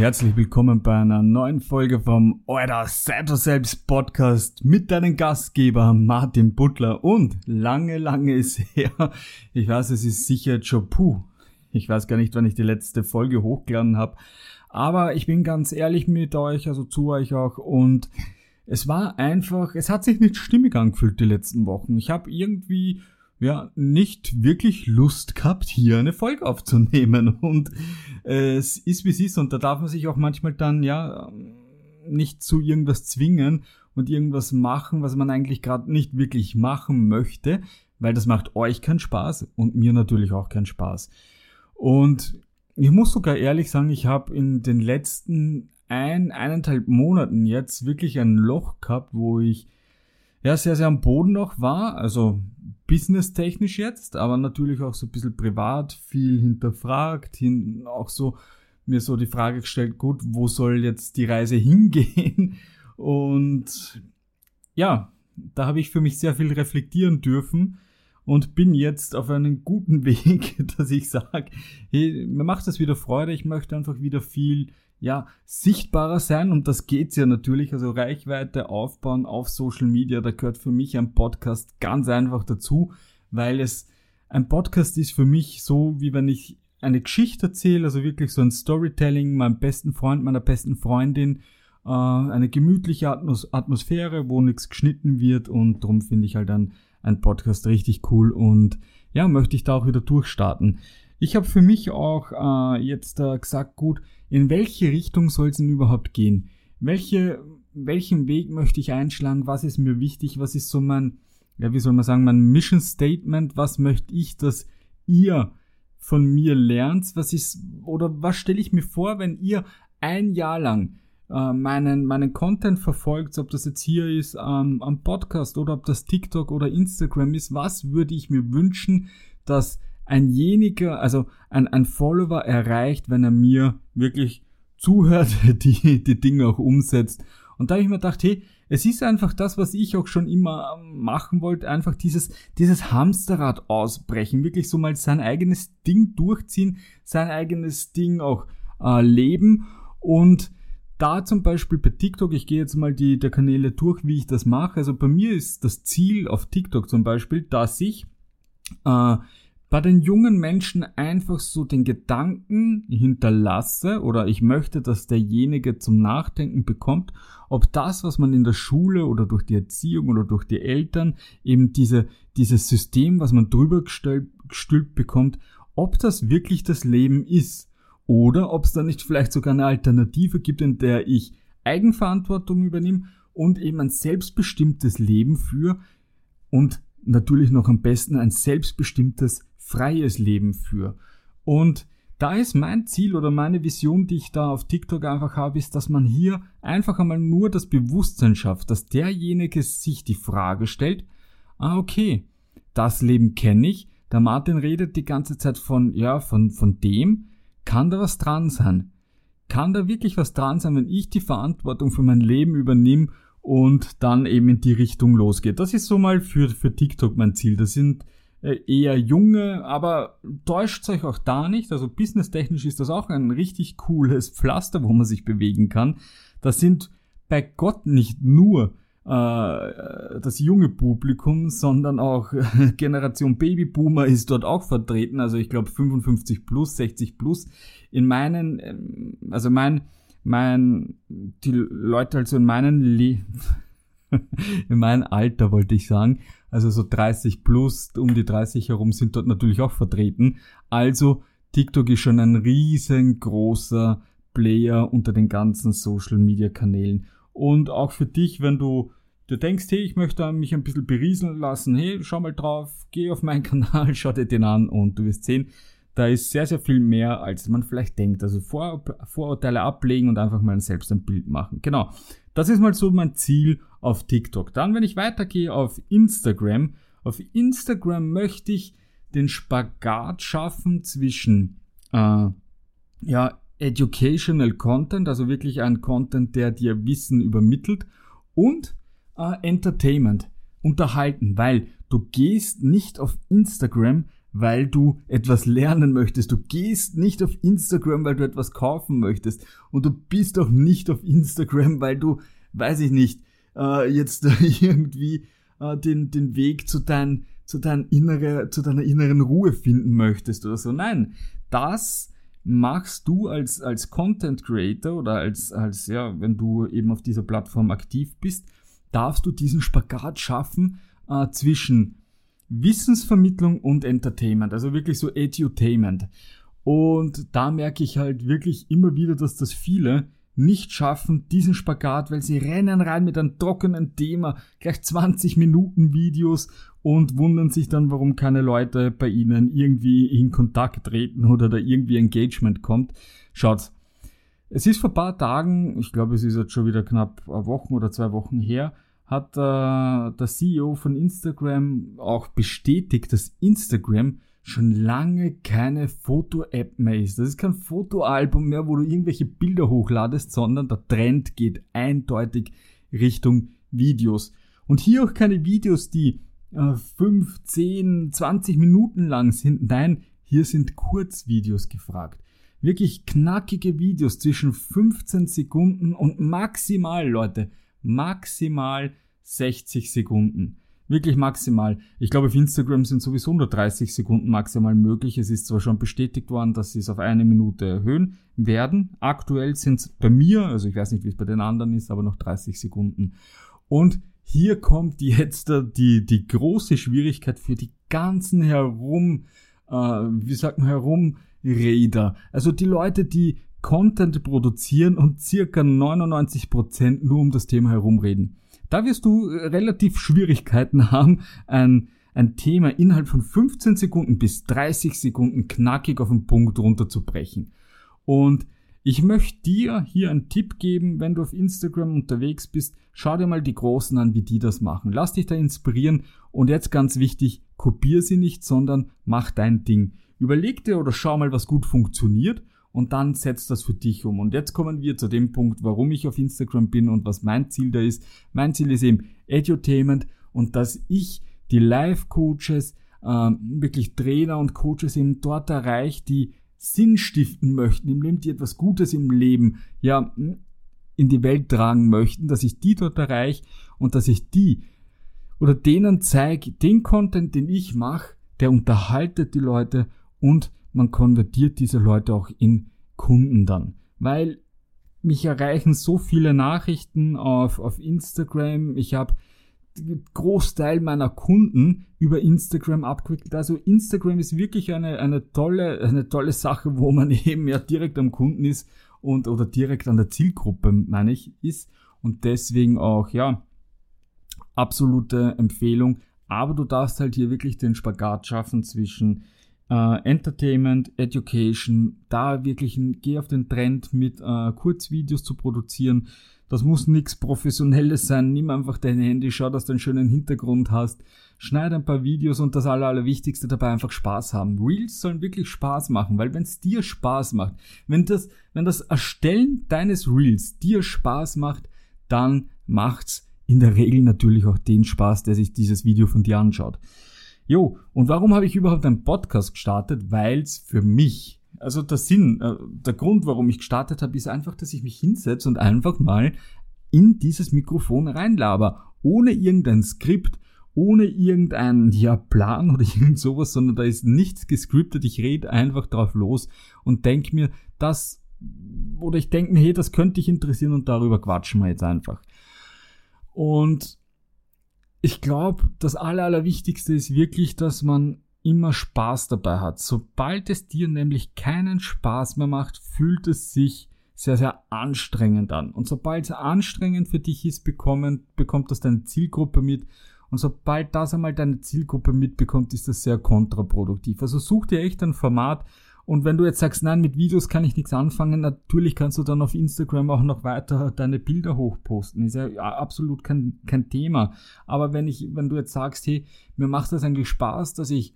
herzlich willkommen bei einer neuen Folge vom Euer Seid selbst Podcast mit deinem Gastgeber Martin Butler und lange, lange ist her. Ich weiß, es ist sicher schon puh. Ich weiß gar nicht, wann ich die letzte Folge hochgeladen habe. Aber ich bin ganz ehrlich mit euch, also zu euch auch und es war einfach, es hat sich nicht stimmig angefühlt die letzten Wochen. Ich habe irgendwie ja nicht wirklich Lust gehabt, hier eine Folge aufzunehmen. Und äh, es ist wie es ist und da darf man sich auch manchmal dann ja nicht zu irgendwas zwingen und irgendwas machen, was man eigentlich gerade nicht wirklich machen möchte, weil das macht euch keinen Spaß und mir natürlich auch keinen Spaß. Und ich muss sogar ehrlich sagen, ich habe in den letzten ein, eineinhalb Monaten jetzt wirklich ein Loch gehabt, wo ich ja sehr, sehr am Boden noch war, also businesstechnisch jetzt, aber natürlich auch so ein bisschen privat viel hinterfragt, hin, auch so mir so die Frage gestellt, gut, wo soll jetzt die Reise hingehen? Und ja, da habe ich für mich sehr viel reflektieren dürfen und bin jetzt auf einen guten Weg, dass ich sage, hey, mir macht das wieder Freude, ich möchte einfach wieder viel ja, sichtbarer sein. Und das geht's ja natürlich, also Reichweite aufbauen auf Social Media, da gehört für mich ein Podcast ganz einfach dazu, weil es ein Podcast ist für mich so, wie wenn ich eine Geschichte erzähle, also wirklich so ein Storytelling, meinem besten Freund, meiner besten Freundin, äh, eine gemütliche Atmos Atmosphäre, wo nichts geschnitten wird. Und darum finde ich halt dann ein Podcast richtig cool. Und ja, möchte ich da auch wieder durchstarten. Ich habe für mich auch äh, jetzt äh, gesagt, gut, in welche Richtung soll es denn überhaupt gehen? Welche, welchen Weg möchte ich einschlagen? Was ist mir wichtig? Was ist so mein, ja, wie soll man sagen, mein Mission Statement? Was möchte ich, dass ihr von mir lernt? Was ist, oder was stelle ich mir vor, wenn ihr ein Jahr lang äh, meinen, meinen Content verfolgt, ob das jetzt hier ist ähm, am Podcast oder ob das TikTok oder Instagram ist, was würde ich mir wünschen, dass einjeniger, also ein, ein Follower erreicht, wenn er mir wirklich zuhört, die, die Dinge auch umsetzt. Und da habe ich mir gedacht, hey, es ist einfach das, was ich auch schon immer ähm, machen wollte, einfach dieses, dieses Hamsterrad ausbrechen, wirklich so mal sein eigenes Ding durchziehen, sein eigenes Ding auch äh, leben und da zum Beispiel bei TikTok, ich gehe jetzt mal die der Kanäle durch, wie ich das mache. Also bei mir ist das Ziel auf TikTok zum Beispiel, dass ich äh, bei den jungen Menschen einfach so den Gedanken hinterlasse oder ich möchte, dass derjenige zum Nachdenken bekommt, ob das, was man in der Schule oder durch die Erziehung oder durch die Eltern eben diese, dieses System, was man drüber gestülpt bekommt, ob das wirklich das Leben ist oder ob es da nicht vielleicht sogar eine Alternative gibt, in der ich Eigenverantwortung übernehme und eben ein selbstbestimmtes Leben führe und natürlich noch am besten ein selbstbestimmtes freies Leben für. Und da ist mein Ziel oder meine Vision, die ich da auf TikTok einfach habe, ist, dass man hier einfach einmal nur das Bewusstsein schafft, dass derjenige sich die Frage stellt, ah, okay, das Leben kenne ich, der Martin redet die ganze Zeit von, ja, von, von dem, kann da was dran sein? Kann da wirklich was dran sein, wenn ich die Verantwortung für mein Leben übernehme und dann eben in die Richtung losgeht? Das ist so mal für, für TikTok mein Ziel. Das sind eher junge, aber täuscht euch auch da nicht. Also businesstechnisch ist das auch ein richtig cooles Pflaster, wo man sich bewegen kann. Das sind bei Gott nicht nur äh, das junge Publikum, sondern auch Generation Babyboomer ist dort auch vertreten. Also ich glaube 55 plus, 60 plus. In meinen, ähm, also mein, mein, die Leute also in meinen Le in meinem Alter wollte ich sagen, also so 30 plus, um die 30 herum sind dort natürlich auch vertreten. Also TikTok ist schon ein riesengroßer Player unter den ganzen Social Media Kanälen. Und auch für dich, wenn du du denkst, hey, ich möchte mich ein bisschen berieseln lassen, hey, schau mal drauf, geh auf meinen Kanal, schau dir den an und du wirst sehen, da ist sehr, sehr viel mehr, als man vielleicht denkt. Also Vor Vorurteile ablegen und einfach mal selbst ein Bild machen. Genau. Das ist mal so mein Ziel auf TikTok. Dann, wenn ich weitergehe auf Instagram, auf Instagram möchte ich den Spagat schaffen zwischen äh, ja, Educational Content, also wirklich ein Content, der dir Wissen übermittelt und äh, Entertainment, unterhalten, weil du gehst nicht auf Instagram weil du etwas lernen möchtest. Du gehst nicht auf Instagram, weil du etwas kaufen möchtest. Und du bist auch nicht auf Instagram, weil du, weiß ich nicht, äh, jetzt irgendwie äh, den, den Weg zu, dein, zu, dein innere, zu deiner inneren Ruhe finden möchtest oder so. Nein, das machst du als, als Content Creator oder als, als, ja, wenn du eben auf dieser Plattform aktiv bist, darfst du diesen Spagat schaffen äh, zwischen Wissensvermittlung und Entertainment, also wirklich so Edutainment. Und da merke ich halt wirklich immer wieder, dass das viele nicht schaffen, diesen Spagat, weil sie rennen rein mit einem trockenen Thema, gleich 20 Minuten Videos und wundern sich dann, warum keine Leute bei ihnen irgendwie in Kontakt treten oder da irgendwie Engagement kommt. Schaut, es ist vor paar Tagen, ich glaube, es ist jetzt schon wieder knapp eine Woche oder zwei Wochen her, hat äh, der CEO von Instagram auch bestätigt, dass Instagram schon lange keine Foto-App mehr ist. Das ist kein Fotoalbum mehr, wo du irgendwelche Bilder hochladest, sondern der Trend geht eindeutig Richtung Videos. Und hier auch keine Videos, die äh, 5, 10, 20 Minuten lang sind. Nein, hier sind Kurzvideos gefragt. Wirklich knackige Videos zwischen 15 Sekunden und maximal, Leute, maximal 60 Sekunden. Wirklich maximal. Ich glaube, auf Instagram sind sowieso nur 30 Sekunden maximal möglich. Es ist zwar schon bestätigt worden, dass sie es auf eine Minute erhöhen werden. Aktuell sind es bei mir, also ich weiß nicht, wie es bei den anderen ist, aber noch 30 Sekunden. Und hier kommt jetzt die, die große Schwierigkeit für die ganzen herum, äh, wie sagt man, herumräder. Also die Leute, die Content produzieren und circa 99% nur um das Thema herumreden. Da wirst du äh, relativ Schwierigkeiten haben, ein, ein Thema innerhalb von 15 Sekunden bis 30 Sekunden knackig auf den Punkt runterzubrechen. Und ich möchte dir hier einen Tipp geben, wenn du auf Instagram unterwegs bist, schau dir mal die Großen an, wie die das machen. Lass dich da inspirieren und jetzt ganz wichtig, kopier sie nicht, sondern mach dein Ding. Überleg dir oder schau mal, was gut funktioniert und dann setzt das für dich um. Und jetzt kommen wir zu dem Punkt, warum ich auf Instagram bin und was mein Ziel da ist. Mein Ziel ist eben Edutainment und dass ich die Live-Coaches, äh, wirklich Trainer und Coaches eben dort erreiche, die Sinn stiften möchten im Leben, die etwas Gutes im Leben, ja, in die Welt tragen möchten, dass ich die dort erreiche und dass ich die oder denen zeige, den Content, den ich mache, der unterhaltet die Leute und man konvertiert diese Leute auch in Kunden dann. Weil mich erreichen so viele Nachrichten auf, auf Instagram. Ich habe Großteil meiner Kunden über Instagram abgewickelt. Also Instagram ist wirklich eine, eine tolle, eine tolle Sache, wo man eben ja direkt am Kunden ist und oder direkt an der Zielgruppe, meine ich, ist. Und deswegen auch, ja, absolute Empfehlung. Aber du darfst halt hier wirklich den Spagat schaffen zwischen äh, Entertainment, Education, da wirklich ein, geh auf den Trend mit äh, Kurzvideos zu produzieren. Das muss nichts Professionelles sein. Nimm einfach dein Handy, schau, dass du einen schönen Hintergrund hast. Schneid ein paar Videos und das Aller, Allerwichtigste dabei einfach Spaß haben. Reels sollen wirklich Spaß machen, weil wenn es dir Spaß macht, wenn das, wenn das Erstellen deines Reels dir Spaß macht, dann macht's in der Regel natürlich auch den Spaß, der sich dieses Video von dir anschaut. Jo, und warum habe ich überhaupt einen Podcast gestartet? Weil es für mich, also der Sinn, äh, der Grund, warum ich gestartet habe, ist einfach, dass ich mich hinsetze und einfach mal in dieses Mikrofon reinlaber, ohne irgendein Skript, ohne irgendeinen ja, Plan oder irgend sowas, sondern da ist nichts gescriptet, ich rede einfach drauf los und denke mir, das, oder ich denke mir, hey, das könnte dich interessieren und darüber quatschen wir jetzt einfach. Und ich glaube, das Aller, Allerwichtigste ist wirklich, dass man immer Spaß dabei hat. Sobald es dir nämlich keinen Spaß mehr macht, fühlt es sich sehr, sehr anstrengend an. Und sobald es anstrengend für dich ist, bekommen, bekommt das deine Zielgruppe mit. Und sobald das einmal deine Zielgruppe mitbekommt, ist das sehr kontraproduktiv. Also such dir echt ein Format, und wenn du jetzt sagst, nein, mit Videos kann ich nichts anfangen, natürlich kannst du dann auf Instagram auch noch weiter deine Bilder hochposten. Ist ja absolut kein, kein Thema. Aber wenn ich, wenn du jetzt sagst, hey, mir macht das eigentlich Spaß, dass ich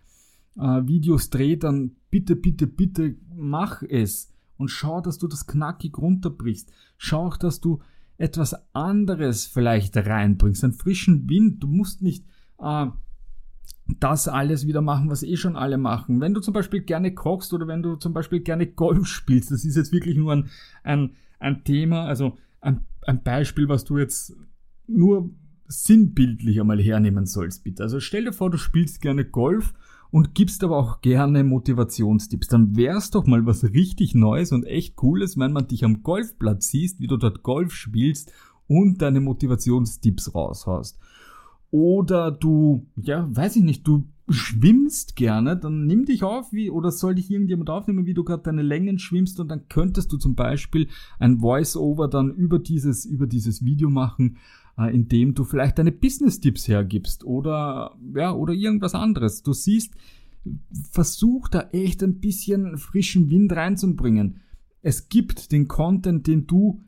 äh, Videos drehe, dann bitte, bitte, bitte mach es. Und schau, dass du das knackig runterbrichst. Schau auch, dass du etwas anderes vielleicht reinbringst, einen frischen Wind. Du musst nicht äh, das alles wieder machen, was eh schon alle machen. Wenn du zum Beispiel gerne kochst oder wenn du zum Beispiel gerne Golf spielst, das ist jetzt wirklich nur ein, ein, ein Thema, also ein, ein Beispiel, was du jetzt nur sinnbildlich einmal hernehmen sollst, bitte. Also stell dir vor, du spielst gerne Golf und gibst aber auch gerne Motivationstipps. Dann wär's doch mal was richtig Neues und echt Cooles, wenn man dich am Golfplatz siehst, wie du dort Golf spielst und deine Motivationstipps raushaust. Oder du, ja, weiß ich nicht, du schwimmst gerne, dann nimm dich auf, wie, oder soll dich irgendjemand aufnehmen, wie du gerade deine Längen schwimmst und dann könntest du zum Beispiel ein Voice-Over dann über dieses, über dieses Video machen, äh, indem du vielleicht deine Business-Tipps hergibst oder, ja, oder irgendwas anderes. Du siehst, versuch da echt ein bisschen frischen Wind reinzubringen. Es gibt den Content, den du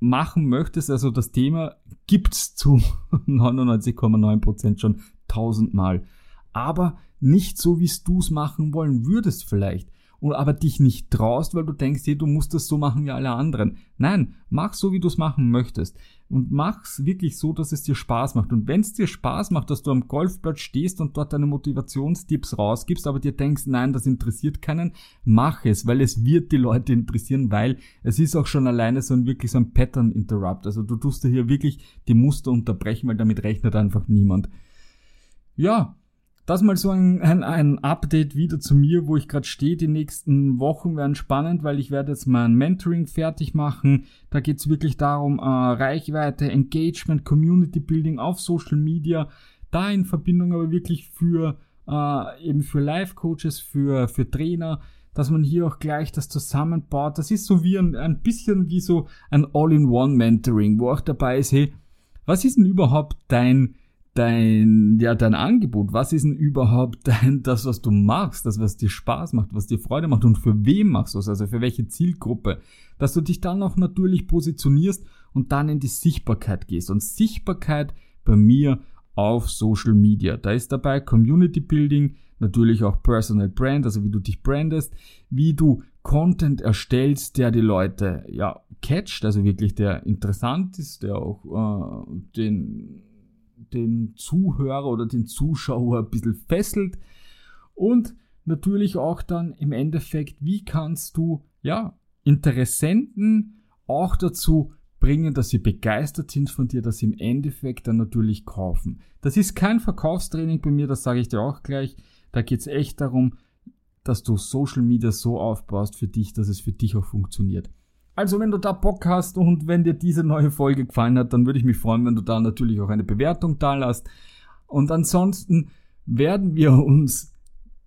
machen möchtest, also das Thema gibt's zu 99,9% schon tausendmal. Aber nicht so, wie du es machen wollen würdest vielleicht und aber dich nicht traust, weil du denkst, hey, du musst das so machen wie alle anderen. Nein, mach so, wie du es machen möchtest. Und mach's wirklich so, dass es dir Spaß macht. Und wenn es dir Spaß macht, dass du am Golfplatz stehst und dort deine Motivationstipps rausgibst, aber dir denkst, nein, das interessiert keinen, mach es, weil es wird die Leute interessieren, weil es ist auch schon alleine so ein wirklich so ein Pattern Interrupt. Also du tust dir hier wirklich die Muster unterbrechen, weil damit rechnet einfach niemand. Ja, das mal so ein, ein, ein Update wieder zu mir, wo ich gerade stehe. Die nächsten Wochen werden spannend, weil ich werde jetzt mein Mentoring fertig machen. Da geht es wirklich darum, äh, Reichweite, Engagement, Community Building auf Social Media. Da in Verbindung aber wirklich für äh, eben für Life-Coaches, für, für Trainer, dass man hier auch gleich das zusammenbaut. Das ist so wie ein, ein bisschen wie so ein All-in-One-Mentoring, wo auch dabei ist, hey, was ist denn überhaupt dein dein, ja, dein Angebot? Was ist denn überhaupt dein, das, was du machst, das, was dir Spaß macht, was dir Freude macht und für wem machst du es, also für welche Zielgruppe? Dass du dich dann auch natürlich positionierst und dann in die Sichtbarkeit gehst. Und Sichtbarkeit bei mir auf Social Media. Da ist dabei Community Building, natürlich auch Personal Brand, also wie du dich brandest, wie du Content erstellst, der die Leute ja catcht, also wirklich der interessant ist, der auch äh, den den Zuhörer oder den Zuschauer ein bisschen fesselt. Und natürlich auch dann im Endeffekt, wie kannst du ja Interessenten auch dazu bringen, dass sie begeistert sind von dir, dass sie im Endeffekt dann natürlich kaufen. Das ist kein Verkaufstraining bei mir, das sage ich dir auch gleich. Da geht es echt darum, dass du Social Media so aufbaust für dich, dass es für dich auch funktioniert. Also wenn du da Bock hast und wenn dir diese neue Folge gefallen hat, dann würde ich mich freuen, wenn du da natürlich auch eine Bewertung da lässt. Und ansonsten werden wir uns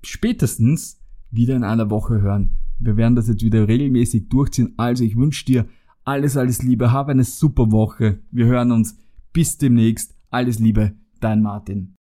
spätestens wieder in einer Woche hören. Wir werden das jetzt wieder regelmäßig durchziehen. Also ich wünsche dir alles, alles Liebe. Habe eine super Woche. Wir hören uns. Bis demnächst. Alles Liebe. Dein Martin.